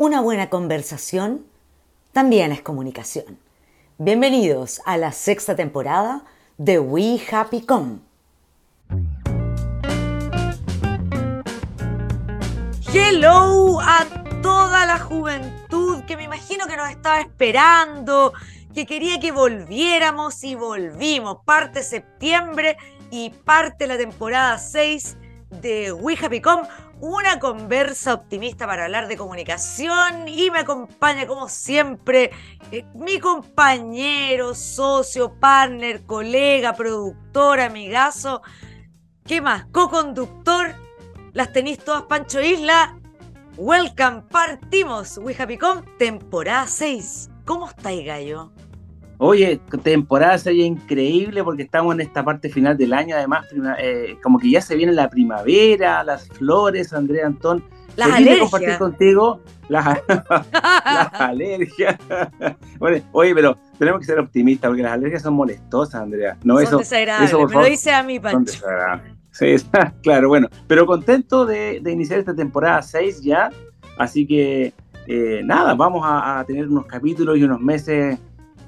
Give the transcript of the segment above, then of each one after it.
Una buena conversación también es comunicación. Bienvenidos a la sexta temporada de We Happy Com. Hello a toda la juventud que me imagino que nos estaba esperando, que quería que volviéramos y volvimos. Parte septiembre y parte la temporada 6 de We Happy Com una conversa optimista para hablar de comunicación y me acompaña como siempre eh, mi compañero, socio, partner, colega, productor, amigazo, ¿qué más? Co-conductor, las tenéis todas Pancho Isla. Welcome, partimos, We Happy Com, temporada 6. ¿Cómo estáis, gallo? Oye, temporada sería increíble porque estamos en esta parte final del año, además, eh, como que ya se viene la primavera, las flores, Andrea Antón. Las alergias. compartir contigo las, alergias. bueno, oye, pero tenemos que ser optimistas porque las alergias son molestosas, Andrea. No, son eso, desagradables, me lo dice a mí, Pancho. Sí, claro, bueno, pero contento de, iniciar esta temporada 6 ya, así que eh, nada, vamos a tener unos capítulos y unos meses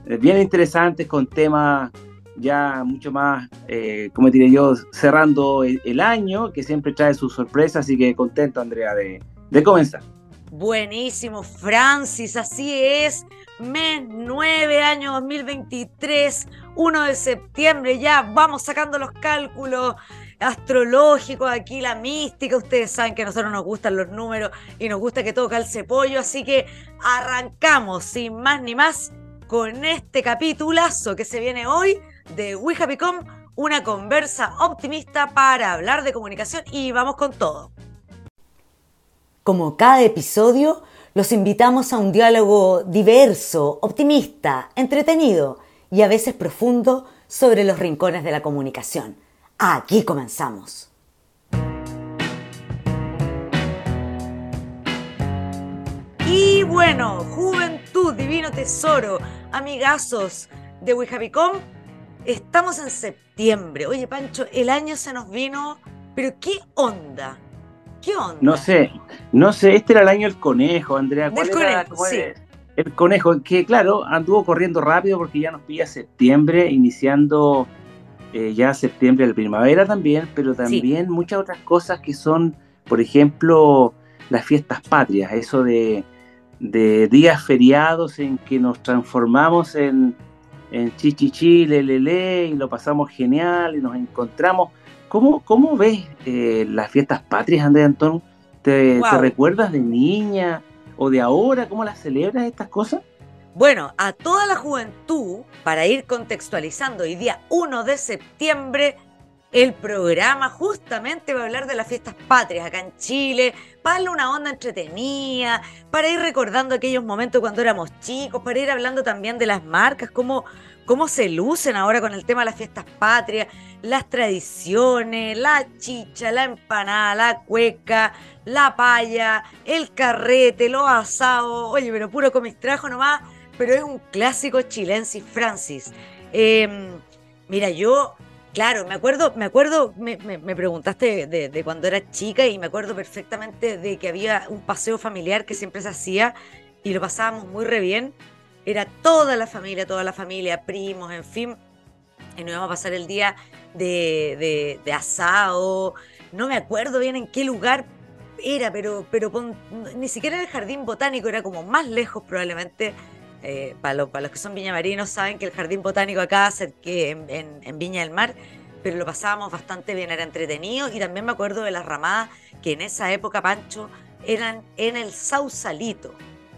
bien interesantes con temas ya mucho más, eh, como diré yo, cerrando el, año, que siempre trae sus sorpresas, así que contento, Andrea, de, de comenzar. Buenísimo, Francis, así es. Mes 9, año 2023, 1 de septiembre, ya vamos sacando los cálculos astrológicos, aquí la mística, ustedes saben que a nosotros nos gustan los números y nos gusta que todo calce pollo, así que arrancamos sin más ni más con este capitulazo que se viene hoy de We Happy Com, una conversa optimista para hablar de comunicación y vamos con todo. Como cada episodio, los invitamos a un diálogo diverso, optimista, entretenido y a veces profundo sobre los rincones de la comunicación. Aquí comenzamos. Y bueno, juventud, divino tesoro, amigazos de Wijabicom, estamos en septiembre. Oye, Pancho, el año se nos vino, pero ¿qué onda? ¿Qué onda? No sé, no sé, este era el año del conejo, Andrea. ¿Cuál era, conejo, sí. El conejo, que claro, anduvo corriendo rápido porque ya nos pilla septiembre, iniciando eh, ya septiembre, la primavera también, pero también muchas otras cosas que son, por ejemplo, las fiestas patrias, eso de de días feriados en que nos transformamos en, en chichichi, lelele, y lo pasamos genial y nos encontramos. ¿Cómo, cómo ves eh, las fiestas patrias, Andrés Antón? ¿Te, ¿Te, recuerdas de niña o de ahora? ¿Cómo las celebras estas cosas? Bueno, a toda la juventud, para ir contextualizando, hoy día 1 de septiembre el programa justamente va a hablar de las fiestas patrias acá en Chile, para darle una onda entretenida, para ir recordando aquellos momentos cuando éramos chicos, para ir hablando también de las marcas, cómo, cómo se lucen ahora con el tema de las fiestas patrias, las tradiciones, la chicha, la empanada, la cueca, la paya, el carrete, los asados, oye, pero puro comistrajo nomás, pero es un clásico chilensis Francis. Em, mira, yo Claro, me acuerdo, me acuerdo, me, preguntaste de, cuando era chica y me acuerdo perfectamente de que había un paseo familiar que siempre se hacía y lo pasábamos muy re bien. Era toda la familia, toda la familia, primos, en fin. Y nos íbamos a pasar el día de, de, asado. No me acuerdo bien en qué lugar era, pero, pero ni siquiera en el jardín botánico, era como más lejos probablemente eh, para, los que son viñamarinos saben que el jardín botánico acá que en, en, Viña del Mar, pero lo pasábamos bastante bien, era entretenido. Y también me acuerdo de las ramadas que en esa época, Pancho, eran en el Sausalito,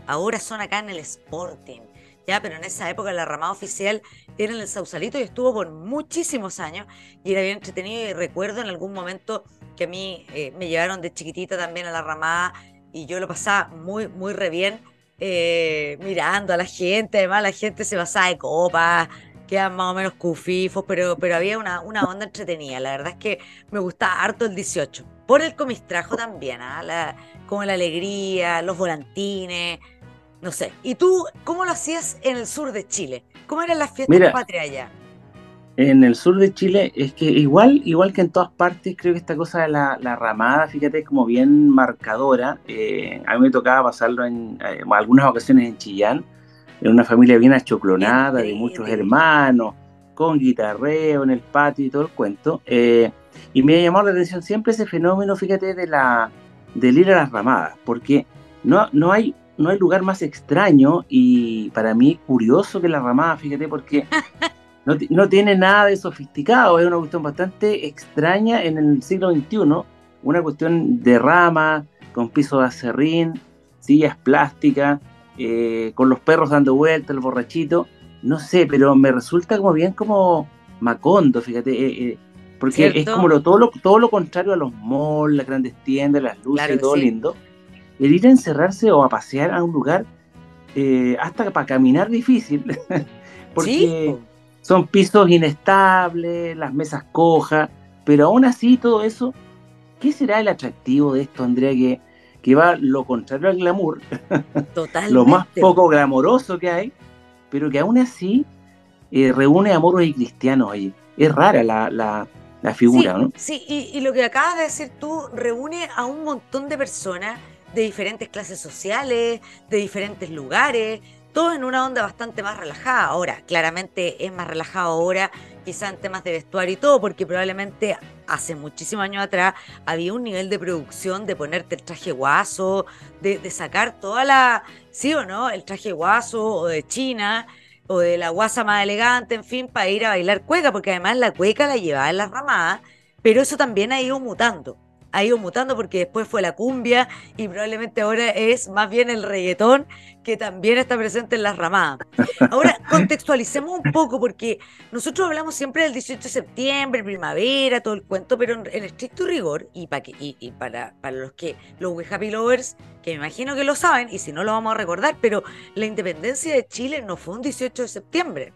ahora son acá en el Sporting. Ya, pero en esa época la ramada oficial era en el Sausalito y estuvo por muchísimos años y era bien entretenido. Y recuerdo en algún momento que a mí eh, me llevaron de chiquitita también a la ramada y yo lo pasaba muy, muy re bien eh, mirando a la gente, además la gente se basaba de copas, quedan más o menos cufifos, pero, pero había una, una onda entretenida. La verdad es que me gustaba harto el 18. Por el comistrajo también, ¿ah? la, como la alegría, los volantines, no sé. ¿Y tú cómo lo hacías en el sur de Chile? ¿Cómo eran las fiestas patrias allá? En el sur de Chile es que igual, igual que en todas partes, creo que esta cosa de la, ramada, fíjate, es como bien marcadora. Eh, a mí me tocaba pasarlo en eh, algunas ocasiones en Chillán, en una familia bien achoclonada, de muchos hermanos, con guitarreo en el patio y todo el cuento. Eh, y me ha llamado la atención siempre ese fenómeno, fíjate, de la del ir a las ramadas, porque no, no, hay, no hay lugar más extraño y para mí curioso que la ramada, fíjate, porque no, no, tiene nada de sofisticado, es una cuestión bastante extraña en el siglo XXI, una cuestión de rama, con piso de acerrín, sillas plásticas, eh, con los perros dando vueltas, el borrachito, no sé, pero me resulta como bien como Macondo, fíjate, eh, eh, porque es como lo, todo, lo, todo lo contrario a los malls, las grandes tiendas, las luces todo lindo. El ir a encerrarse o a pasear a un lugar, hasta para caminar difícil, porque son pisos inestables, las mesas cojas, pero aún así todo eso, ¿qué será el atractivo de esto, Andrea? Que, que va lo contrario al glamour, lo más poco glamoroso que hay, pero que aún así eh, reúne a moros y cristianos ahí. Es rara la, la, figura, ¿no? Sí, y, y, lo que acabas de decir tú reúne a un montón de personas de diferentes clases sociales, de diferentes lugares, todo en una onda bastante más relajada. Ahora, claramente es más relajado ahora, quizá en temas de vestuario y todo, porque probablemente hace muchísimos años atrás había un nivel de producción de ponerte el traje guaso, de, sacar toda la, sí o no, el traje guaso o de China o de la guasa más elegante, en fin, para ir a bailar cueca, porque además la cueca la llevaba en las ramadas, pero eso también ha ido mutando ha ido mutando porque después fue la cumbia y probablemente ahora es más bien el reggaetón que también está presente en las ramadas. Ahora contextualicemos un poco porque nosotros hablamos siempre del 18 de septiembre, primavera, todo el cuento, pero en, estricto rigor y, para, y, para, para los que los We Happy Lovers, que me imagino que lo saben y si no lo vamos a recordar, pero la independencia de Chile no fue un 18 de septiembre.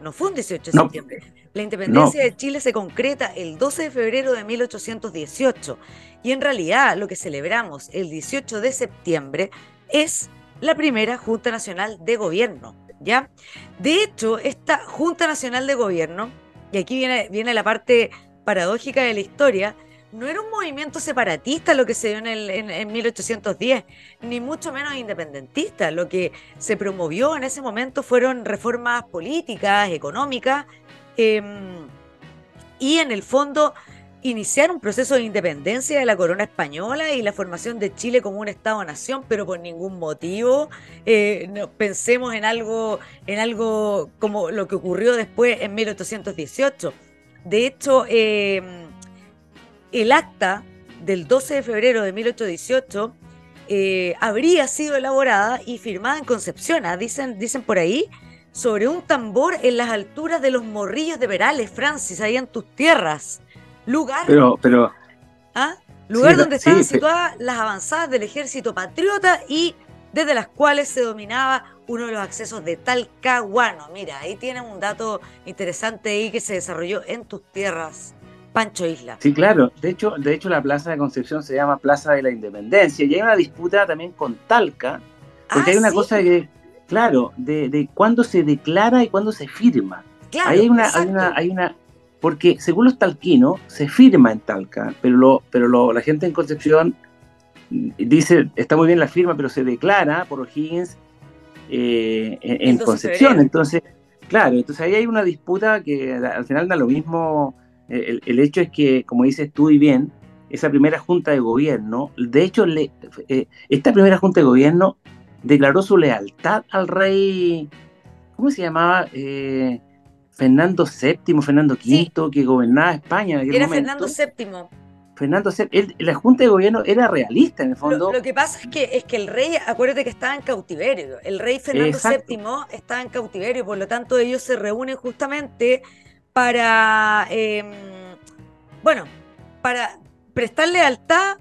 No fue un 18 de septiembre. La independencia de Chile se concreta el 12 de febrero de 1818 y en realidad lo que celebramos el 18 de septiembre es la primera Junta Nacional de Gobierno, ¿ya? De hecho, esta Junta Nacional de Gobierno, y aquí viene, viene la parte paradójica de la historia, no era un movimiento separatista lo que se dio en, el, en, 1810, ni mucho menos independentista. Lo que se promovió en ese momento fueron reformas políticas, económicas Em, y en el fondo iniciar un proceso de independencia de la corona española y la formación de Chile como un Estado-nación, pero por ningún motivo eh, pensemos en algo, en algo como lo que ocurrió después en 1818. De hecho, em, el acta del 12 de febrero de 1818 eh, habría sido elaborada y firmada en Concepción, ¿ah? dicen, dicen por ahí, sobre un tambor en las alturas de los morrillos de Verales, Francis, ahí en tus tierras. Lugar. Pero, pero. ¿Ah? Lugar donde estaban situadas las avanzadas del ejército patriota y desde las cuales se dominaba uno de los accesos de Talcahuano. Mira, ahí tienen un dato interesante ahí que se desarrolló en tus tierras. Pancho Isla. Sí, claro. De hecho, de hecho, la Plaza de Concepción se llama Plaza de la Independencia y hay una disputa también con Talca, porque ah, hay una cosa que, Claro, de, de cuándo se declara y cuándo se firma. Claro, hay una, hay una, hay una, porque según los talquinos se firma en Talca, pero lo, pero lo, la gente en Concepción dice está muy bien la firma, pero se declara por O'Higgins eh, en, Concepción. Entonces, claro, entonces ahí hay una disputa que al final da lo mismo. El, el, hecho es que, como dices tú y bien, esa primera junta de gobierno, de hecho, le, eh, esta primera junta de gobierno declaró su lealtad al rey, ¿cómo se llamaba? Eh, Fernando VII, Fernando V, que gobernaba España. En era Fernando VII. Fernando VII, la Junta de Gobierno era realista en el fondo. Lo, que pasa es que, es que el rey, acuérdate que estaba en cautiverio, el rey Fernando VII estaba en cautiverio, por lo tanto ellos se reúnen justamente para, em, bueno, para prestar lealtad,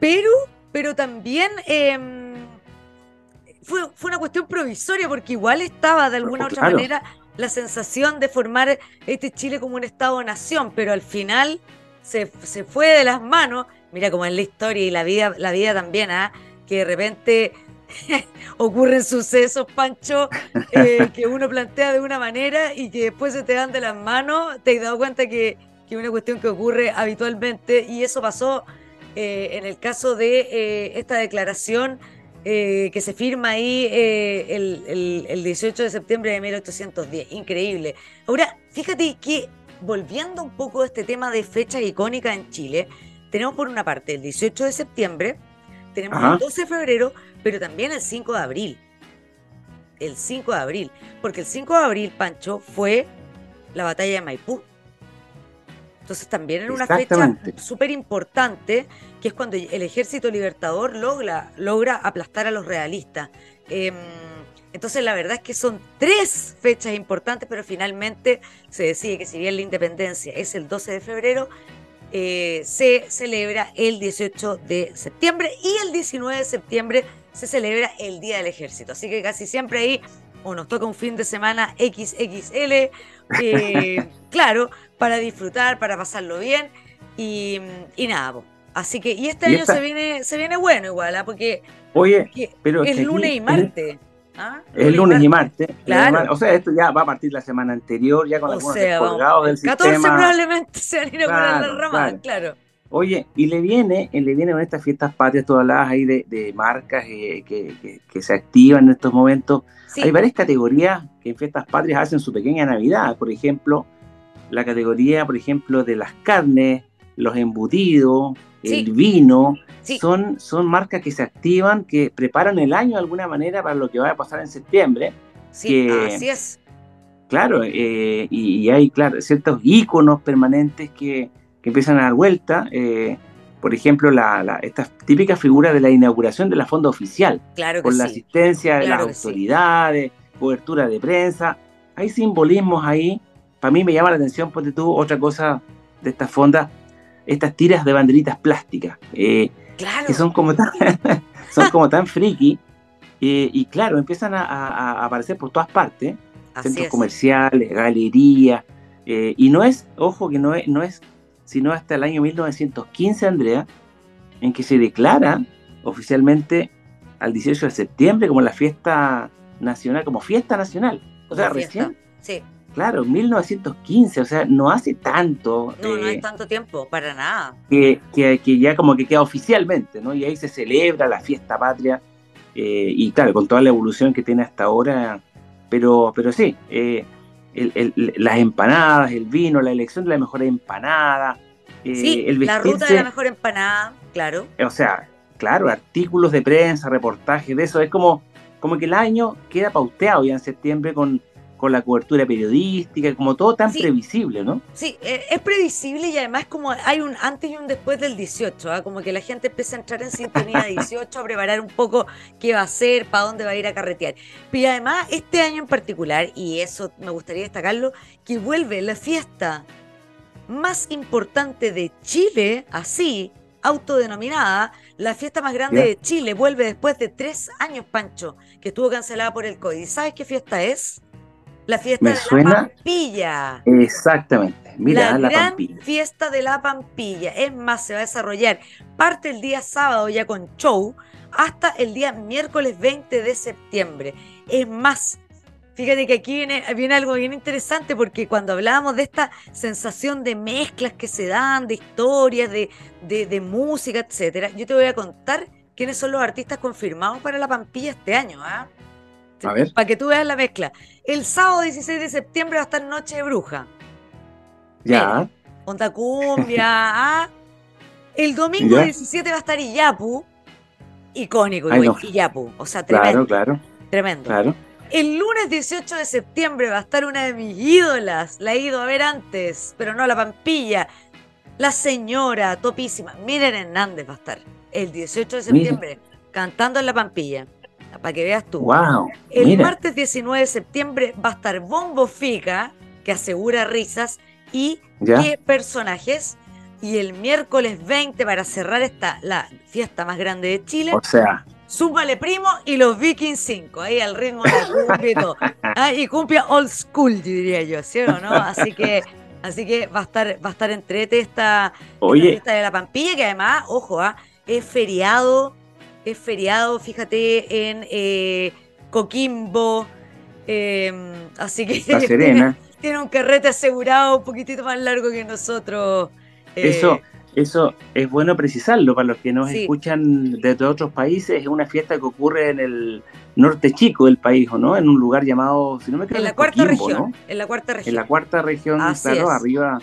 pero, pero también... Em, fue, una cuestión provisoria porque igual estaba de alguna u otra manera la sensación de formar este Chile como un Estado-nación, pero al final se, fue de las manos, mira como es la historia y la vida, la vida también, ¿ah? que de repente ocurren sucesos, Pancho, eh, que uno plantea de una manera y que después se te dan de las manos. Te has dado cuenta que es una cuestión que ocurre habitualmente y eso pasó eh, en el caso de eh, esta declaración que se firma ahí el, el 18 de septiembre de 1810. Increíble. Ahora, fíjate que volviendo un poco a este tema de fechas icónicas en Chile, tenemos por una parte el 18 de septiembre, tenemos el 12 de febrero, pero también el 5 de abril. El 5 de abril, porque el 5 de abril, Pancho, fue la batalla de Maipú. Entonces también era una fecha súper importante, que es cuando el ejército libertador logra, logra aplastar a los realistas. Em, entonces la verdad es que son tres fechas importantes, pero finalmente se decide que si bien la independencia es el 12 de febrero, eh, se celebra el 18 de septiembre y el 19 de septiembre se celebra el Día del Ejército. Así que casi siempre ahí o nos toca un fin de semana XXL, eh, claro, para disfrutar, para pasarlo bien y, nada. Así que, y este año se viene, se viene bueno igual, ¿ah? porque, Oye, pero es lunes y martes. ¿Ah? Es lunes y martes. Claro. O sea, esto ya va a partir la semana anterior, ya con algunos descolgados del 14 probablemente se van a inaugurar claro, la rama, claro. Oye, y le viene, le viene con estas fiestas patrias, todas habladas ahí de, marcas eh, que, que, se activan en estos momentos. Hay varias categorías que en fiestas patrias hacen su pequeña Navidad. Por ejemplo, la categoría, por ejemplo, de las carnes, los embutidos, el vino, son, son marcas que se activan, que preparan el año de alguna manera para lo que va a pasar en septiembre. Sí, así es. Claro, eh, y, hay claro, ciertos íconos permanentes que, empiezan a dar vuelta. Eh, por ejemplo, la, esta típica figura de la inauguración de la fonda oficial, claro con la asistencia de las autoridades, cobertura de prensa. Hay simbolismos ahí. Para mí me llama la atención, porque tú, otra cosa de esta fonda, estas tiras de banderitas plásticas, eh, que son como tan, son como tan friki, eh, y claro, empiezan a, aparecer por todas partes, centros comerciales, galerías, eh, y no es, ojo que no es, no es sino hasta el año 1915, Andrea, en que se declara oficialmente al 18 de septiembre como la fiesta nacional, como fiesta nacional. O sea, recién. Sí. Claro, 1915, o sea, no hace tanto. No, no es eh, tanto tiempo, para nada. Que, que, ya como que queda oficialmente, ¿no? Y ahí se celebra la fiesta patria, eh, y claro, con toda la evolución que tiene hasta ahora, pero, pero sí, eh, las empanadas, el vino, la elección de la mejor empanada. sí, la ruta de la mejor empanada, claro. O sea, claro, artículos de prensa, reportajes de eso, es como, como que el año queda pauteado ya en septiembre con con la cobertura periodística, como todo tan previsible, ¿no? Sí, eh, es previsible y además como hay un antes y un después del 18, ¿ah? como que la gente empieza a entrar en sintonía 18, a preparar un poco qué va a hacer, para dónde va a ir a carretear. Pero además este año en particular, y eso me gustaría destacarlo, que vuelve la fiesta más importante de Chile, así, autodenominada, la fiesta más grande de Chile, vuelve después de tres años, Pancho, que estuvo cancelada por el COVID. ¿Sabes qué fiesta es? La fiesta de la Pampilla. Exactamente. Mira, la, gran fiesta de la Pampilla. Es más, se va a desarrollar parte el día sábado ya con show hasta el día miércoles 20 de septiembre. Es más, fíjate que aquí viene, viene algo bien interesante porque cuando hablábamos de esta sensación de mezclas que se dan, de historias, de, de, música, etcétera, yo te voy a contar quiénes son los artistas confirmados para la Pampilla este año. ¿ah? Para que tú veas la mezcla. El sábado 16 de septiembre va a estar Noche de Bruja. Ya. Onda Cumbia. ¿ah? El domingo 17 va a estar Iyapu. Icónico, Iyapu. O sea, tremendo. Claro, claro. Tremendo. Claro. El lunes 18 de septiembre va a estar una de mis ídolas. La he ido a ver antes, pero no la Pampilla. La señora, topísima. Miren Hernández va a estar el 18 de septiembre cantando en la Pampilla para que veas tú. Wow, el martes 19 de septiembre va a estar Bombo Fica, que asegura risas, y qué personajes. Y el miércoles 20, para cerrar esta, la fiesta más grande de Chile. O sea. Súmale primo y los Vikings 5, ahí al ritmo de. Ah, y cumbia old school, diría yo, ¿sí o no? Así que, así que va a estar, va a estar entrete esta, fiesta de la Pampilla, que además, ojo, ¿ah? es feriado es feriado, fíjate, en eh, Coquimbo. Em, así que Tiene, un carrete asegurado un poquitito más largo que nosotros. Eso, eso es bueno precisarlo para los que nos escuchan desde otros países. Es una fiesta que ocurre en el norte chico del país, ¿o no? En un lugar llamado, si no me equivoco, en la cuarta región. En la cuarta región. En la cuarta región, claro, arriba.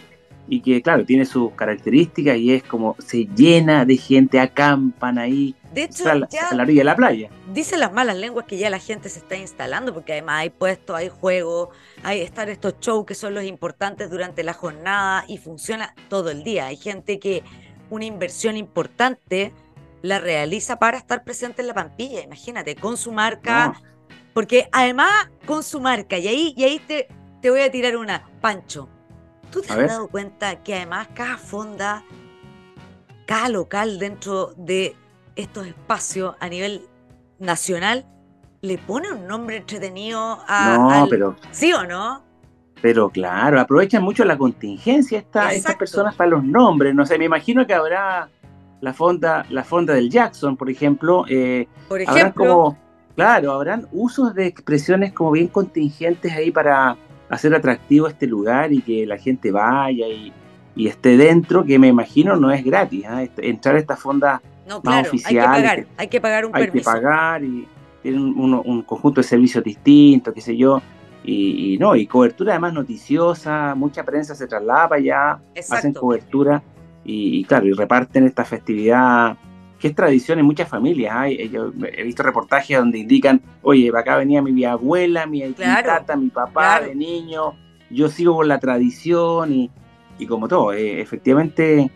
Y que, claro, tiene sus características y es como se llena de gente, acampan ahí. De hecho, a la, a la orilla de la playa. Dicen las malas lenguas que ya la gente se está instalando, porque además hay puestos, hay juegos, hay estar estos shows que son los importantes durante la jornada y funciona todo el día. Hay gente que una inversión importante la realiza para estar presente en la Pampilla, imagínate, con su marca, porque además con su marca, y ahí, y ahí te, te voy a tirar una, Pancho, ¿tú te has dado cuenta que además cada fonda, cada local dentro de estos espacios a nivel nacional, le pone un nombre entretenido a... No, pero... ¿Sí o no? Pero claro, aprovechan mucho la contingencia esta, estas personas para los nombres. No sé, me imagino que habrá la fonda, la fonda del Jackson, por ejemplo. Eh, por ejemplo. claro, habrán usos de expresiones como bien contingentes ahí para hacer atractivo este lugar y que la gente vaya y, esté dentro, que me imagino no es gratis. ¿ah? Entrar a esta fonda no, más oficial. Hay que pagar, hay que pagar un permiso. Hay que pagar y tienen un, un conjunto de servicios distintos, qué sé yo. Y, no, y cobertura además noticiosa, mucha prensa se traslada para allá, hacen cobertura y, claro, y reparten esta festividad que es tradición en muchas familias. ¿eh? Yo he visto reportajes donde indican, oye, acá venía mi abuela, mi, tata, mi papá de niño, yo sigo con la tradición y, y como todo, eh, efectivamente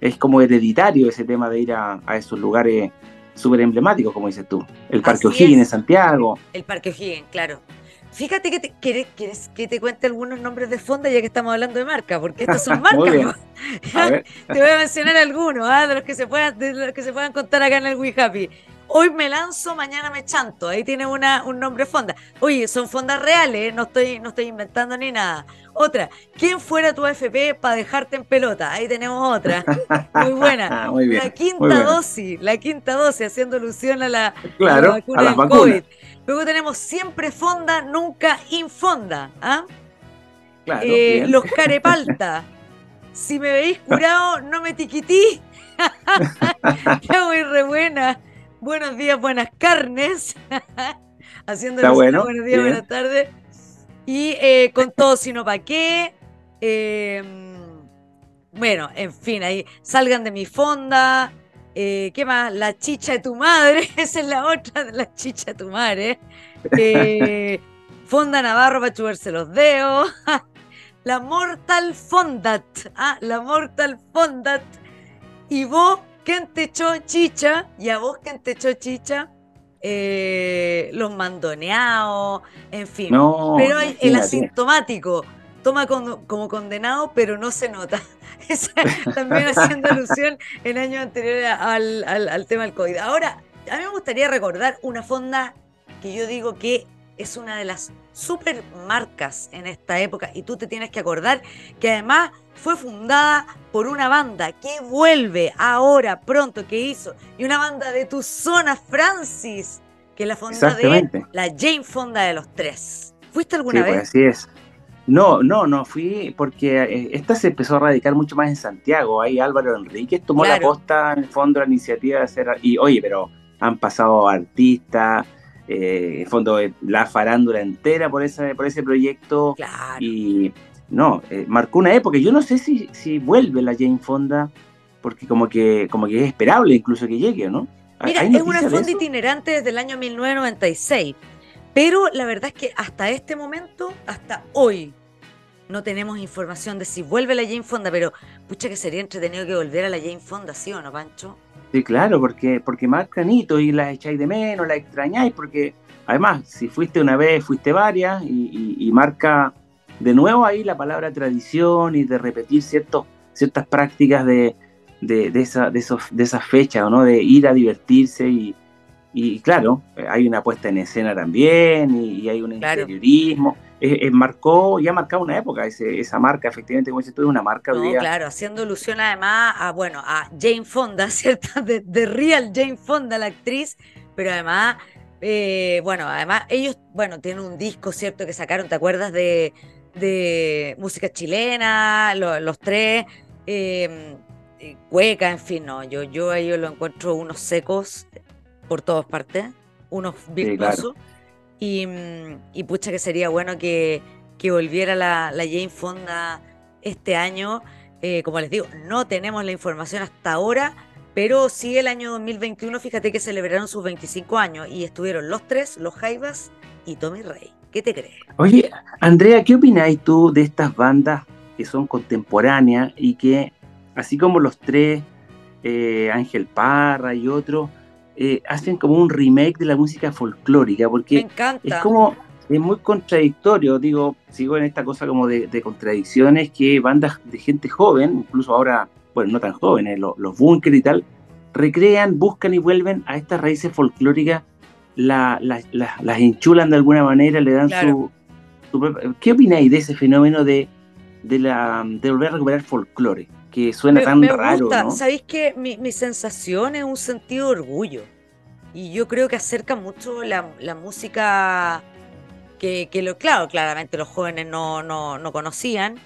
es como hereditario ese tema de ir a, a esos lugares súper emblemáticos, como dices tú. El Parque O'Higgins en Santiago. El Parque O'Higgins, claro. Fíjate que te, ¿quieres, que te cuente algunos nombres de fonda ya que estamos hablando de marca, porque estos son marcas. te voy a mencionar algunos, ¿ah? de los que se puedan, de los que se puedan contar acá en el We Happy. Hoy me lanzo, mañana me chanto. Ahí tiene una, un nombre fonda. Oye, son fondas reales, no estoy, no estoy inventando ni nada. Otra, ¿quién fuera tu AFP para dejarte en pelota? Ahí tenemos otra. Muy buena. la quinta dosis, la quinta dosis, haciendo alusión a la, vacuna del COVID. Luego tenemos siempre fonda, nunca infonda. ¿ah? Eh, los carepalta. si me veis curado, no me tiquití. ya voy re buena. Buenos días, buenas carnes. Haciendo bueno, buenos días, buenas tardes. Y eh, con todo, sino para qué. Em, bueno, en fin, ahí salgan de mi fonda. Eh, ¿Qué más? La chicha de tu madre. Esa es la otra de la chicha de tu madre. Eh, Fonda Navarro para chuparse los dedos. la Mortal Fondat. Ah, la Mortal Fondat. Y vos, ¿quién te echó chicha? Y a vos, ¿quién te echó chicha? Eh, los mandoneados, en fin. pero el asintomático toma como condenado, pero no se nota. también haciendo alusión en años anteriores al, al, tema del COVID. Ahora, a mí me gustaría recordar una fonda que yo digo que es una de las super marcas en esta época y tú te tienes que acordar que además fue fundada por una banda que vuelve ahora pronto que hizo y una banda de tu zona Francis que la fonda de la Jane Fonda de los tres. ¿Fuiste alguna pues vez? así es. No, no, no fui porque eh, esta se empezó a radicar mucho más en Santiago. Ahí Álvaro Enríquez tomó la posta en el fondo la iniciativa de hacer. Y oye, pero han pasado artistas, eh, en fondo eh, la farándula entera por ese, por ese proyecto. Y no, marcó una época. Yo no sé si, si vuelve la Jane Fonda, porque como que, como que es esperable incluso que llegue, ¿no? Mira, es una fonda itinerante desde el año 1996. Pero la verdad es que hasta este momento, hasta hoy, no tenemos información de si vuelve la Jane Fonda, pero pucha que sería entretenido que volviera la Jane Fonda, ¿sí o no, Pancho? Sí, claro, porque, porque más canito y la echáis de menos, la extrañáis, porque además, si fuiste una vez, fuiste varias y, marca de nuevo ahí la palabra tradición y de repetir ciertos, ciertas prácticas de, de, esa, de, esos, de esa fecha, ¿no? De ir a divertirse y, y claro, hay una puesta en escena también y, hay un interiorismo. marcó, ya ha marcado una época ese, esa marca, efectivamente, como dices tú, es una marca no, Claro, haciendo alusión además a, bueno, a Jane Fonda, ¿cierto? De, Real Jane Fonda, la actriz, pero además, eh, bueno, además ellos, bueno, tienen un disco, ¿cierto? Que sacaron, ¿te acuerdas de, de música chilena, los tres? Eh, cueca, en fin, no, yo, yo a ellos lo encuentro unos secos por todas partes, unos virtuosos. y, mm, y, pucha que sería bueno que, que volviera la, la, Jane Fonda este año. Eh, como les digo, no tenemos la información hasta ahora, pero sí el año 2021, fíjate que celebraron sus 25 años y estuvieron los tres, los Jaivas y Tommy Rey. ¿Qué te crees? Oye, Andrea, ¿qué opináis tú de estas bandas que son contemporáneas y que, así como los tres, eh, Ángel Parra y otros, eh, hacen como un remake de la música folclórica, porque es como, es muy contradictorio, digo, sigo en esta cosa como de, contradicciones que bandas de gente joven, incluso ahora, bueno, no tan jóvenes, los, los bunkers y tal, recrean, buscan y vuelven a estas raíces folclóricas, la, las enchulan de alguna manera, le dan su, ¿Qué opináis de ese fenómeno de, de, la, de volver a recuperar folclore? Que suena tan raro. ¿no? ¿Sabéis que mi, mi, sensación es un sentido de orgullo? Y yo creo que acerca mucho la, la música que, que, lo, claro, claramente los jóvenes no, no, no, conocían.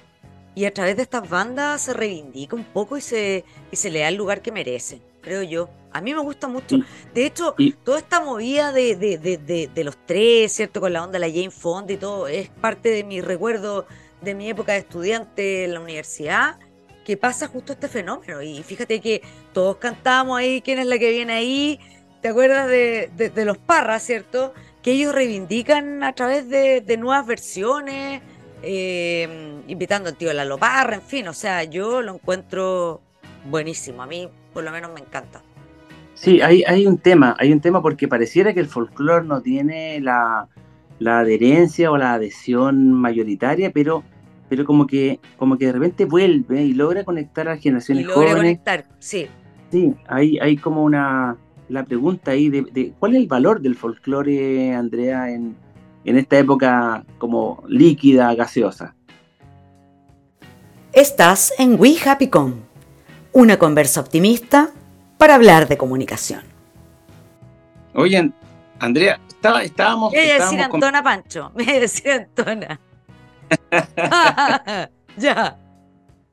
Y a través de estas bandas se reivindica un poco y se, y se le da el lugar que merecen, creo yo. A mí me gusta mucho. De hecho, toda esta movida de, de, de, de, los tres, ¿cierto? Con la onda de la Jane Fonda y todo, es parte de mi recuerdo de mi época de estudiante en la universidad que pasa justo este fenómeno. Y fíjate que todos cantamos ahí, ¿quién es la que viene ahí? ¿Te acuerdas de, de, los Parras, cierto? Que ellos reivindican a través de, nuevas versiones, eh, invitando al tío Lalo Parra, en fin, o sea, yo lo encuentro buenísimo. A mí, por lo menos, me encanta. Sí, hay, hay un tema, hay un tema porque pareciera que el folclore no tiene la, la adherencia o la adhesión mayoritaria, pero pero como que, como que de repente vuelve y logra conectar a generaciones y logra conectar, sí. Sí, hay, hay como una la pregunta ahí de, cuál es el valor del folclore, Andrea, en, en esta época como líquida, gaseosa. Estás en We Happy Con, una conversa optimista para hablar de comunicación. Oye, Andrea, estaba, estábamos. Me voy a decir Antona Pancho, me voy a decir Antona. ya.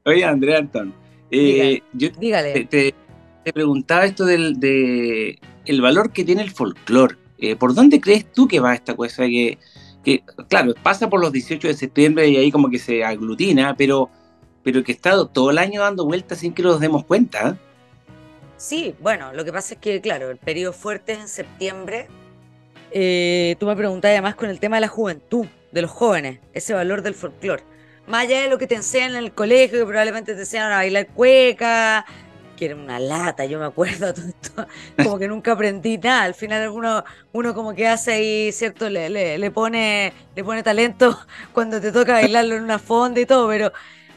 Oye, Andrea Anton, eh, yo Te, preguntaba esto del de el valor que tiene el folclore. Eh, ¿Por dónde crees tú que va esta cosa? Que, que, claro, pasa por los 18 de septiembre y ahí como que se aglutina, pero, pero que está todo el año dando vueltas sin que nos demos cuenta. Sí, bueno, lo que pasa es que, claro, el periodo fuerte es en septiembre. Eh, tú me preguntas además con el tema de la juventud de los jóvenes, ese valor del folclore. Más allá de lo que te enseñan en el colegio, que probablemente te enseñan a bailar cueca, que era una lata, yo me acuerdo, como que nunca aprendí nada. Al final uno, uno como que hace ahí, ¿cierto? Le, le, pone, le pone talento cuando te toca bailarlo en una fonda y todo, pero,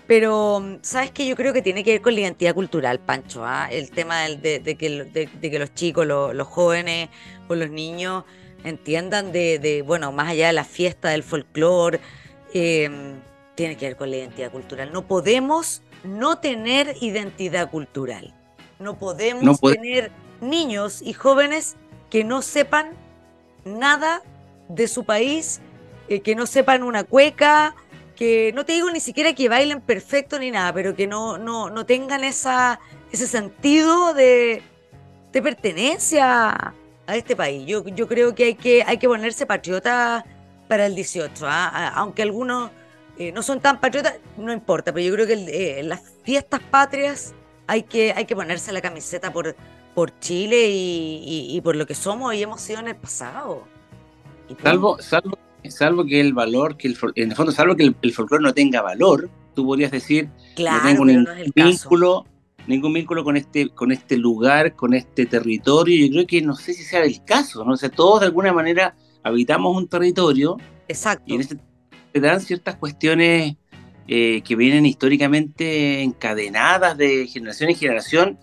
pero ¿sabes qué? Yo creo que tiene que ver con la identidad cultural, Pancho, ¿ah? el tema de, que, de, que los chicos, los jóvenes o los niños entiendan de, bueno, más allá de la fiesta del folclore, em, tiene que ver con la identidad cultural. No podemos no tener identidad cultural. No podemos tener niños y jóvenes que no sepan nada de su país, eh, que no sepan una cueca, que no te digo ni siquiera que bailen perfecto ni nada, pero que no, no, no tengan esa, ese sentido de, de pertenencia a este país. Yo, yo creo que hay, que hay que ponerse patriota para el 18, ¿ah? aunque algunos eh, no son tan patriotas, no importa, pero yo creo que eh, las fiestas patrias hay que, hay que ponerse la camiseta por, por Chile y, por lo que somos y hemos sido en el pasado. salvo, salvo, salvo que el valor, que el, en el fondo, salvo que el, folclore no tenga valor, tú podrías decir, claro, no tengo un vínculo ningún vínculo con este, con este lugar, con este territorio. Yo creo que no sé si sea el caso, ¿no? sé todos de alguna manera habitamos un territorio. Exacto. Y en este se dan ciertas cuestiones eh, que vienen históricamente encadenadas de generación en generación,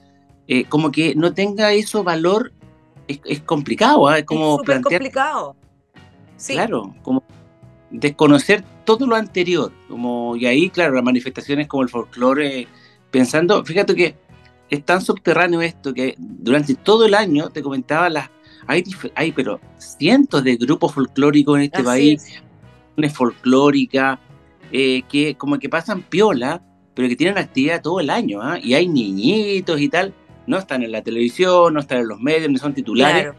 eh, como que no tenga eso valor es, complicado, ¿ah? es como es plantear, complicado. Claro, como desconocer todo lo anterior, como y ahí, claro, las manifestaciones como el folclore, pensando, fíjate que es tan subterráneo esto que durante todo el año te comentaba las hay, hay pero cientos de grupos folclóricos en este país, una folclórica, eh, que como que pasan piola, pero que tienen actividad todo el año, ¿ah? y hay niñitos y tal, no están en la televisión, no están en los medios, no son titulares,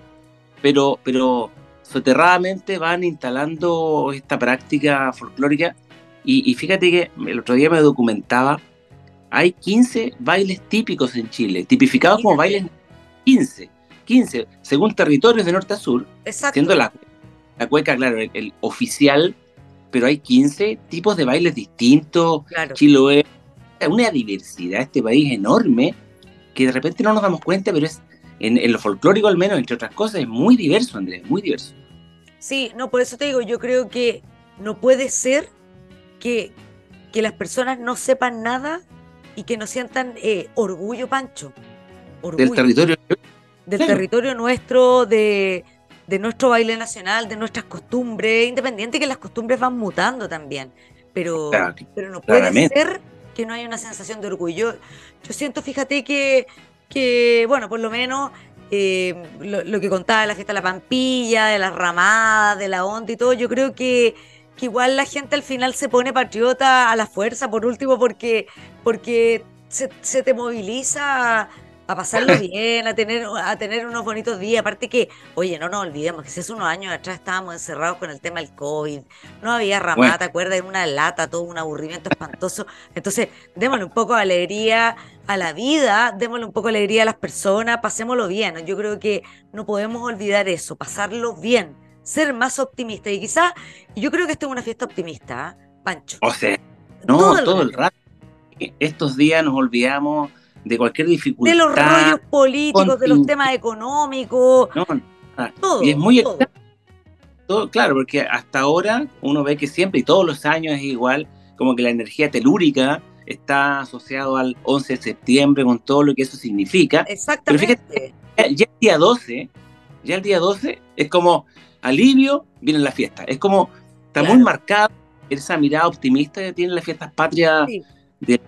pero, pero soterradamente van instalando esta práctica folclórica. Y, fíjate que el otro día me documentaba, hay 15 bailes típicos en Chile, tipificados como bailes 15, 15, según territorios de norte a sur, siendo la, la cueca, claro, el, oficial, pero hay 15 tipos de bailes distintos, claro. Chiloé, una diversidad este país enorme que de repente no nos damos cuenta, pero es en, lo folclórico al menos, entre otras cosas, es muy diverso, Andrés, muy diverso. Sí, no, por eso te digo, yo creo que no puede ser que, que las personas no sepan nada y que no sientan eh, orgullo, Pancho. Del territorio. Del territorio nuestro, de, de nuestro baile nacional, de nuestras costumbres, independiente que las costumbres van mutando también. Pero, pero no puede ser que no haya una sensación de orgullo. Yo siento, fíjate que, que bueno, por lo menos eh, lo, que contaba de la fiesta de la Pampilla, de las ramadas, de la onda y todo, yo creo que, que igual la gente al final se pone patriota a la fuerza, por último, porque, porque se, se te moviliza a pasarlo bien, a tener, a tener unos bonitos días. Aparte que, oye, no nos olvidemos que si hace unos años atrás estábamos encerrados con el tema del COVID, no había ramada, ¿te acuerdas? En una lata, todo un aburrimiento espantoso. Entonces, démosle un poco de alegría a la vida, démosle un poco de alegría a las personas, pasémoslo bien. Yo creo que no podemos olvidar eso, pasarlo bien, ser más optimistas. Y quizás, yo creo que esta es una fiesta optimista, ¿eh? Pancho. O sea, no, todo el rato. Estos días nos olvidamos de cualquier dificultad. De los rollos políticos, de los temas económicos. No, todo. Y es muy todo. claro, porque hasta ahora uno ve que siempre y todos los años es igual, como que la energía telúrica está asociado al 11 de septiembre con todo lo que eso significa. Exactamente. Pero fíjate, ya el día 12, ya el día 12 es como alivio, viene la fiesta. Es como, está muy marcado esa mirada optimista que tienen las fiestas patrias del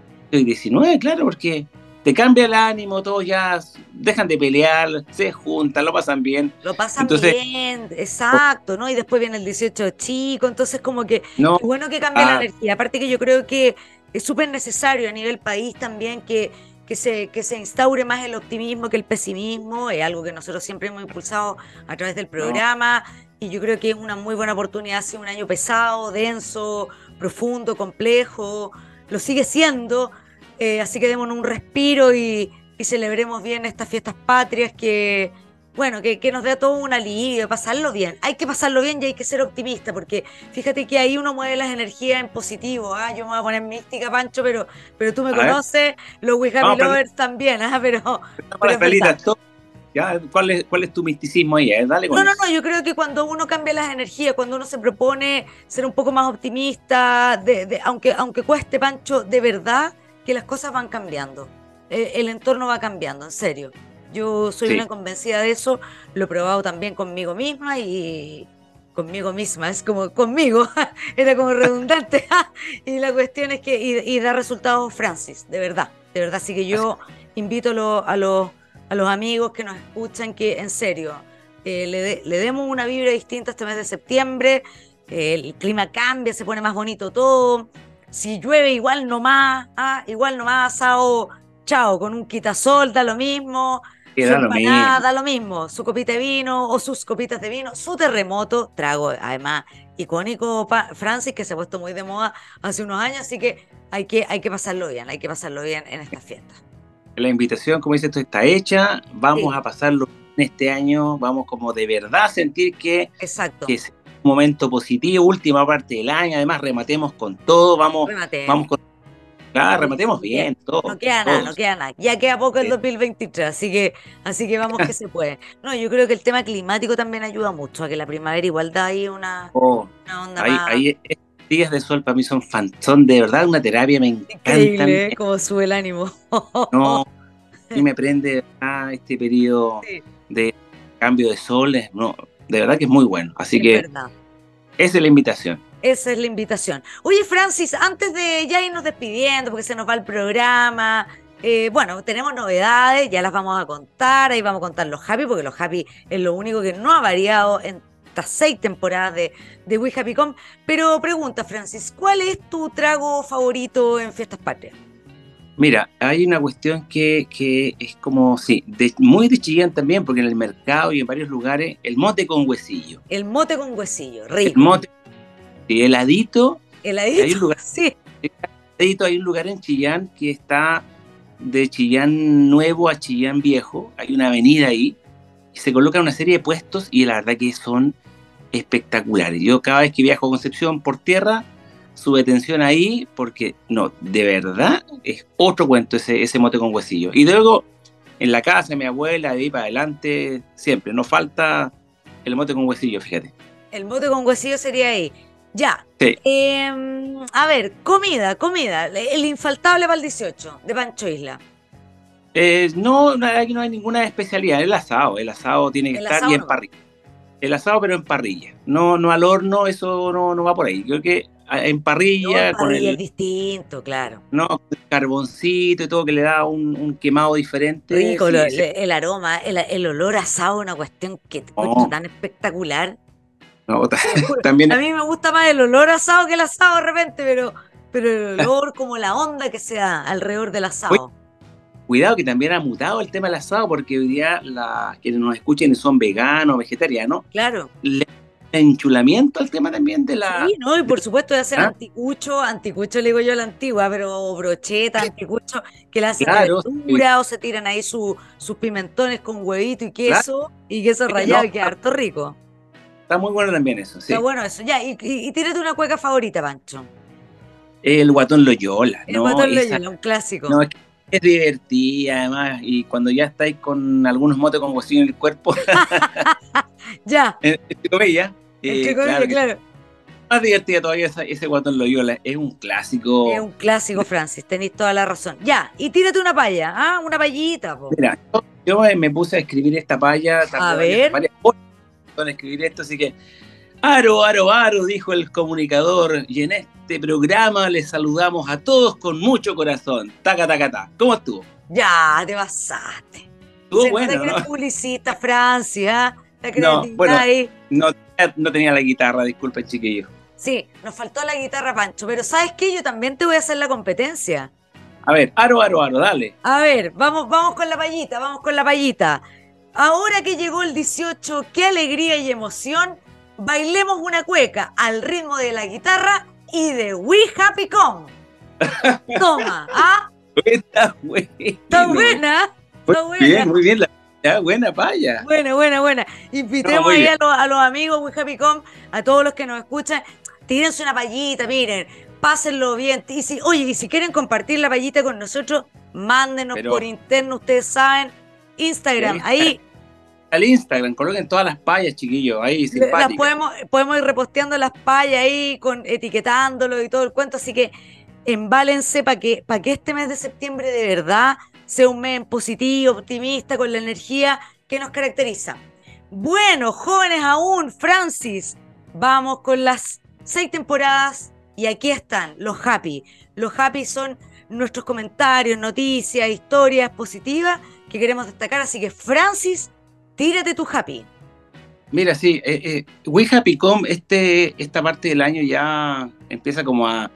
19, claro, porque te cambia el ánimo, todos ya dejan de pelear, se juntan, lo pasan bien. Lo pasan bien, exacto, ¿no? Y después viene el 18 chico, entonces como que no, bueno que cambie la ah. energía. Aparte que yo creo que es súper necesario a nivel país también que, que, se, que se instaure más el optimismo que el pesimismo, es algo que nosotros siempre hemos impulsado a través del programa. Y yo creo que es una muy buena oportunidad. Ha sido un año pesado, denso, profundo, complejo. Lo sigue siendo, eh, así que démonos un respiro y, celebremos bien estas fiestas patrias que, bueno, que, nos da todo un alivio, pasarlo bien. Hay que pasarlo bien y hay que ser optimista, porque fíjate que ahí uno mueve las energías en positivo. ¿ah? Yo me voy a poner mística, Pancho, pero, pero tú me conoces, los We Lovers también, ¿ah? pero... ¿Cuál, es, ¿Cuál es tu misticismo ahí? Eh? Dale no, no, no, yo creo que cuando uno cambia las energías, cuando uno se propone ser un poco más optimista, de, aunque, aunque cueste, Pancho, de verdad que las cosas van cambiando. Eh, el entorno va cambiando, en serio. Yo soy una convencida de eso, lo he probado también conmigo misma y conmigo misma, es como conmigo, era como redundante. y la cuestión es que, y, da resultados Francis, de verdad, de verdad. Así que yo invito a, los, a los amigos que nos escuchan que, en serio, eh, le, demos una vibra distinta este mes de septiembre. el clima cambia, se pone más bonito todo si llueve igual nomás, ah, igual nomás asado, chao, con un quitasol da lo mismo, su da, lo mismo. da lo mismo, su copita de vino o sus copitas de vino, su terremoto, trago además icónico Francis que se ha puesto muy de moda hace unos años, así que hay que, hay que pasarlo bien, hay que pasarlo bien en esta fiesta. La invitación, como dices tú, está hecha, vamos a pasarlo en este año, vamos como de verdad sentir que, Exacto momento positivo, última parte del año, además rematemos con todo, vamos, vamos con... Claro, rematemos bien, todo. No queda nada, no queda nada. Ya queda poco el 2023, así que, así que vamos que se puede. No, yo creo que el tema climático también ayuda mucho a que la primavera igual da ahí una, oh, onda ahí, días de sol para mí son, fan, son de verdad una terapia, me encanta. Increíble, ¿eh? como sube el ánimo. no, y me prende este periodo de cambio de sol, no, de verdad que es muy bueno. Así que esa es la invitación. Esa es la invitación. Oye, Francis, antes de ya irnos despidiendo, porque se nos va el programa, eh, bueno, tenemos novedades, ya las vamos a contar, ahí vamos a contar los happy, porque los happy es lo único que no ha variado en estas seis temporadas de, de We Happy Com. Pero pregunta, Francis, ¿cuál es tu trago favorito en Fiestas Patrias? Mira, hay una cuestión que, es como, sí, muy de Chillán también, porque en el mercado y en varios lugares, el mote con huesillo. El mote con huesillo, rico. El mote, heladito. Heladito, hay un lugar, sí. Heladito, hay un lugar en Chillán que está de Chillán Nuevo a Chillán Viejo, hay una avenida ahí, y se colocan una serie de puestos y la verdad que son espectaculares. Yo cada vez que viajo a Concepción por tierra, su detención ahí, porque no, de verdad es otro cuento ese, ese mote con huesillo. Y luego en la casa de mi abuela, de ahí para adelante, siempre, no falta el mote con huesillo, fíjate. El mote con huesillo sería ahí. Ya. Em, a ver, comida, comida. El infaltable para el 18 de Pancho Isla. Eh, no, aquí no hay ninguna especialidad. El asado. El asado tiene que estar bien parrilla. El asado, pero en parrilla. No, no al horno, eso no, no va por ahí. Creo que en parrilla. con el, es distinto, claro. No, el carboncito y todo que le da un, quemado diferente. Rico, el, aroma, el, olor asado, una cuestión que oh. tan espectacular. también. A mí me gusta más el olor asado que el asado de repente, pero, pero el olor como la onda que se da alrededor del asado. Cuidado que también ha mutado el tema del asado porque hoy día la, quienes nos escuchen son veganos, vegetarianos. Claro. Le enchulamiento al tema también de la. Sí, ¿no? Y por supuesto de hacer ¿Ah? anticucho, anticucho le digo yo a la antigua, pero brocheta, anticucho, que la hacen claro, o se tiran ahí sus pimentones con huevito y queso, y queso rallado, y que harto rico. Está muy bueno también eso, sí. Está bueno eso. Ya, y, y, tírate una cueca favorita, Pancho. El guatón Loyola, El guatón Loyola, un clásico. No, es, es divertida, además, y cuando ya estáis con algunos motes con huesillo en el cuerpo. ya. Entre comillas. Eh, claro, claro. Más divertida todavía ese guatón Loyola. Es un clásico. Es un clásico, Francis. Tenéis toda la razón. Ya, y tírate una palla, ¿ah? Una pallita, po. Mira, yo, me puse a escribir esta palla. A ver a escribir esto, así que Aro, aro, aro, dijo el comunicador, y en este programa les saludamos a todos con mucho corazón. Taca, taca, taca. ¿Cómo estuvo? Ya, te basaste. Estuvo bueno, ¿no? publicista, Francia. no, bueno, no, no, tenía la guitarra, disculpe, chiquillo. Sí, nos faltó la guitarra, Pancho, pero ¿sabes qué? Yo también te voy a hacer la competencia. A ver, aro, aro, aro, dale. A ver, vamos, vamos con la payita, vamos con la payita. Ahora que llegó el 18, qué alegría y emoción. Bailemos una cueca al ritmo de la guitarra y de We Happy Come. Toma, ¿ah? Está buena. Está buena. Está buena. Bien, muy bien. La, buena paya. Buena, buena, buena. Invitemos ahí a los, amigos We Happy Come, a todos los que nos escuchan. Tírense una payita, miren, pásenlo bien. Y si, oye, y si quieren compartir la payita con nosotros, mándenos por interno, ustedes saben, Instagram, ahí al Instagram, coloquen todas las payas, chiquillos, ahí simpáticas. podemos, podemos ir reposteando las payas ahí, con, etiquetándolo y todo el cuento, así que embálense para que, para que este mes de septiembre de verdad sea un mes positivo, optimista, con la energía que nos caracteriza. Bueno, jóvenes aún, Francis, vamos con las seis temporadas y aquí están los happy. Los happy son nuestros comentarios, noticias, historias positivas que queremos destacar, así que Francis Tírate tu happy. Mira, sí, eh, eh, We Happy Com, este, esta parte del año ya empieza como a,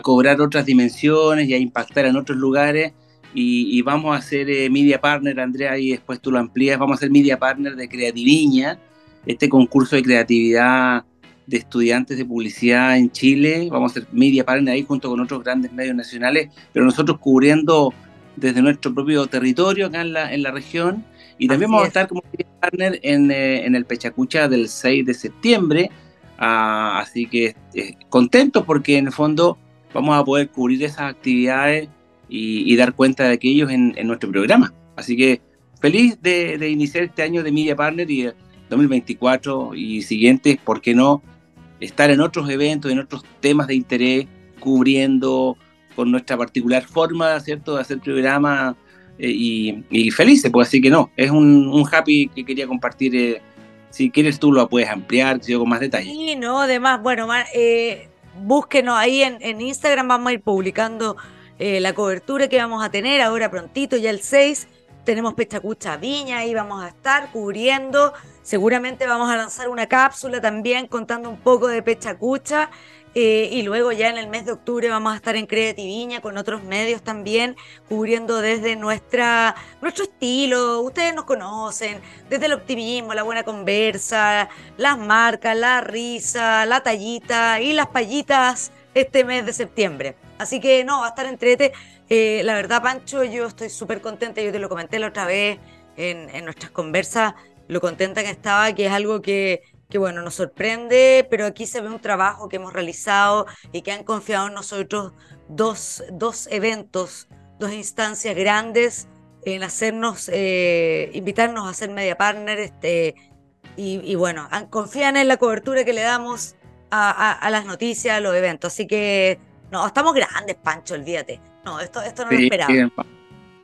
cobrar otras dimensiones y a impactar en otros lugares. Y, vamos a ser eh, media partner, Andrea, y después tú lo amplías. Vamos a ser media partner de Creativiña, este concurso de creatividad de estudiantes de publicidad en Chile. Vamos a ser media partner ahí junto con otros grandes medios nacionales, pero nosotros cubriendo desde nuestro propio territorio acá en la, en la región y también vamos a estar como partner eh, en, el Pechacucha del 6 de septiembre. Ah, así que eh, contentos porque en el fondo vamos a poder cubrir esas actividades y, dar cuenta de aquellos en, en, nuestro programa. Así que feliz de, iniciar este año de Media Partner y 2024 y siguientes, ¿por qué no? Estar en otros eventos, en otros temas de interés, cubriendo con nuestra particular forma, ¿cierto?, de hacer programa y, y, felices, pues así que no, es un, happy que quería compartir. si quieres tú lo puedes ampliar, yo con más detalle. Sí, no, además, bueno, búsquenos ahí en, en, Instagram, vamos a ir publicando la cobertura que vamos a tener ahora prontito, ya el 6 tenemos Pechacucha Viña, y vamos a estar cubriendo. Seguramente vamos a lanzar una cápsula también contando un poco de Pechacucha. Eh, y luego ya en el mes de octubre vamos a estar en Viña con otros medios también, cubriendo desde nuestra, nuestro estilo. Ustedes nos conocen, desde el optimismo, la buena conversa, las marcas, la risa, la tallita y las payitas este mes de septiembre. Así que no, va a estar entrete. Eh, la verdad, Pancho, yo estoy súper contenta, yo te lo comenté la otra vez en, nuestras conversas, lo contenta que estaba, que es algo que, que, bueno, nos sorprende, pero aquí se ve un trabajo que hemos realizado y que han confiado en nosotros dos, dos eventos, dos instancias grandes en hacernos, eh, invitarnos a ser media partner, este, y, bueno, confían en la cobertura que le damos a, a, las noticias, a los eventos. Así que, no, estamos grandes, Pancho, olvídate. No, esto, esto no lo esperaba.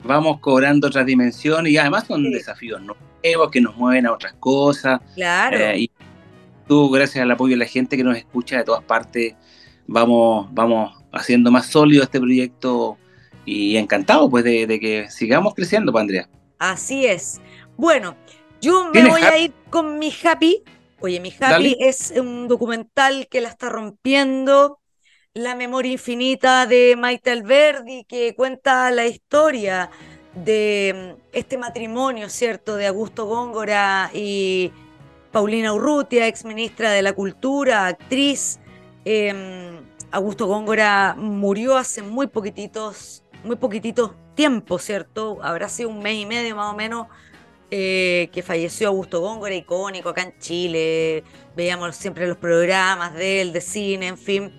Vamos cobrando otras dimensiones y además son desafíos nuevos que nos mueven a otras cosas. Claro. Eh, y tú, gracias al apoyo de la gente que nos escucha de todas partes, vamos, vamos haciendo más sólido este proyecto y encantado pues de, que sigamos creciendo, pues, Andrea. Así es. Bueno, yo me voy a ir con mi Happy. Oye, mi Happy es un documental que la está rompiendo la memoria infinita de Maite Alberdi, que cuenta la historia de mm, este matrimonio, ¿cierto?, de Augusto Góngora y Paulina Urrutia, ex ministra de la Cultura, actriz. Em, Augusto Góngora murió hace muy poquititos, muy poquititos tiempos, ¿cierto? Habrá sido un mes y medio más o menos eh, que falleció Augusto Góngora, icónico acá en Chile. Veíamos siempre los programas de él, de cine, en fin.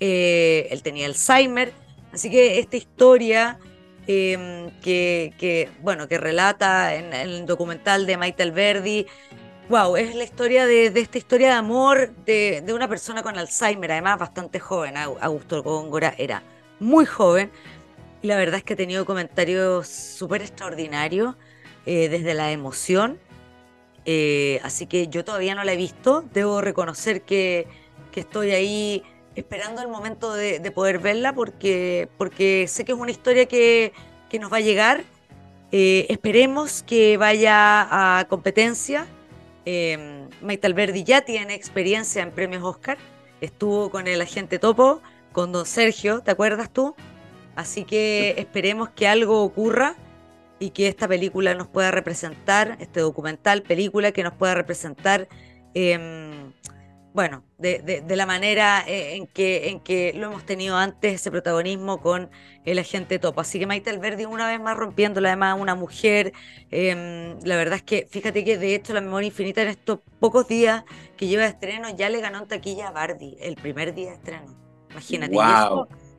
Eh, él tenía Alzheimer, así que esta historia em, que, bueno, que relata en, el documental de Maite Alberdi, wow, es la historia de, esta historia de amor de, una persona con Alzheimer, además bastante joven, Augusto Góngora era muy joven, y la verdad es que ha tenido comentarios súper extraordinarios eh, desde la emoción, eh, así que yo todavía no la he visto, debo reconocer que, que estoy ahí esperando el momento de, poder verla porque, porque sé que es una historia que, nos va a llegar. Eh, esperemos que vaya a competencia. Eh, Maite Alberdi ya tiene experiencia en premios Oscar. Estuvo con el agente Topo, con don Sergio, ¿te acuerdas tú? Así que esperemos que algo ocurra y que esta película nos pueda representar, este documental, película que nos pueda representar. Em, bueno, de, la manera eh, en que, en que lo hemos tenido antes, ese protagonismo con el agente Topo. Así que Maite Alberdi, una vez más rompiéndola, además, una mujer. Em, la verdad es que, fíjate que de hecho, la memoria infinita en estos pocos días que lleva de estreno ya le ganó en taquilla a Barbie, el primer día de estreno. Imagínate.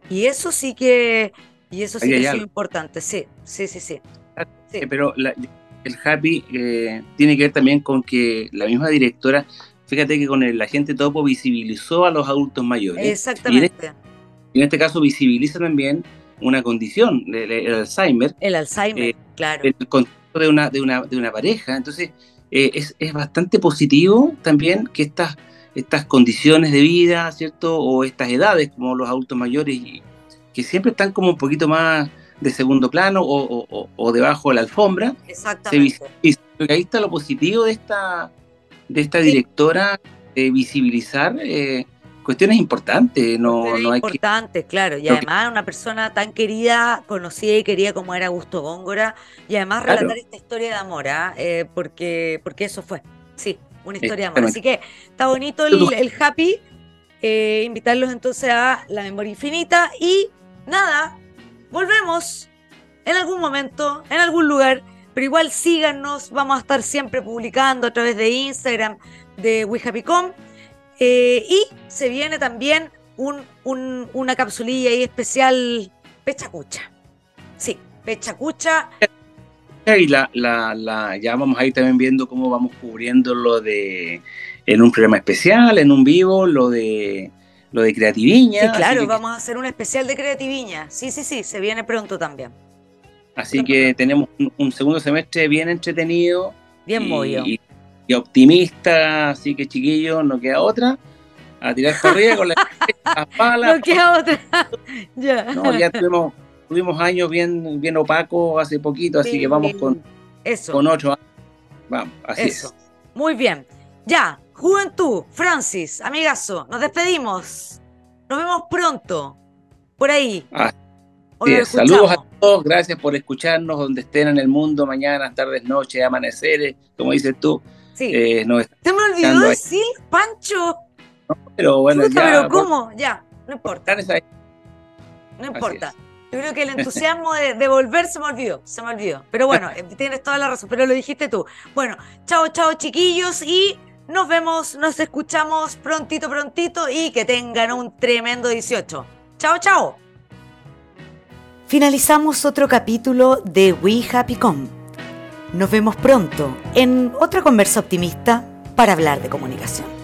Y, eso, sí que, y eso sí que es importante, sí, sí, sí, sí. Pero el Happy eh, tiene que ver también con que la misma directora Fíjate que con el agente topo visibilizó a los adultos mayores. Exactamente. Y en, este, caso visibiliza también una condición, el, Alzheimer. El Alzheimer, eh, claro. El contexto de una, de una, de una pareja. Entonces, eh, es, es, bastante positivo también que estas, estas condiciones de vida, ¿cierto? O estas edades, como los adultos mayores, que siempre están como un poquito más de segundo plano o, o, debajo de la alfombra. Exactamente. ahí está lo positivo de esta de esta directora de visibilizar eh, cuestiones importantes. No, no hay importantes, claro. Y además una persona tan querida, conocida y querida como era Augusto Góngora. Y además relatar esta historia de amor, ¿ah? eh, porque, porque eso fue. Sí, una historia de amor. Así que está bonito el, happy. Eh, invitarlos entonces a La Memoria Infinita. Y nada, volvemos en algún momento, en algún lugar pero igual síganos, vamos a estar siempre publicando a través de Instagram de WeHappyCom. Eh, y se viene también un, una capsulilla ahí especial Pechacucha. Sí, Pechacucha. Y la, la, la, ya vamos a ir también viendo cómo vamos cubriendo lo de en un programa especial, en un vivo, lo de lo de Creativiña. Sí, claro, vamos a hacer un especial de Creativiña. Sí, sí, sí, se viene pronto también. Así que tenemos un, segundo semestre bien entretenido. Bien movido. Y, optimista, así que chiquillos, no queda otra. A tirar arriba con las palas. No queda otra. ya. No, ya tuvimos, tuvimos años bien, bien opacos hace poquito, así que vamos con, Eso. con ocho años. Vamos, así Eso. es. Muy bien. Ya, Juventud, Francis, amigazo, nos despedimos. Nos vemos pronto. Por ahí. Ah, Saludos a todos, gracias por escucharnos donde estén en el mundo, mañana, tardes, noches, amaneceres, como dices tú. Sí. Eh, Se me olvidó decir, Pancho. pero bueno, ya, pero ¿cómo? Ya, no importa. No importa. Yo creo que el entusiasmo de, de, volver se me olvidó, se me olvidó. Pero bueno, eh, tienes toda la razón, pero lo dijiste tú. Bueno, chao, chao chiquillos y nos vemos, nos escuchamos prontito, prontito y que tengan un tremendo 18. Chao, chao. Finalizamos otro capítulo de We Happy Com. Nos vemos pronto en otra conversa optimista para hablar de comunicación.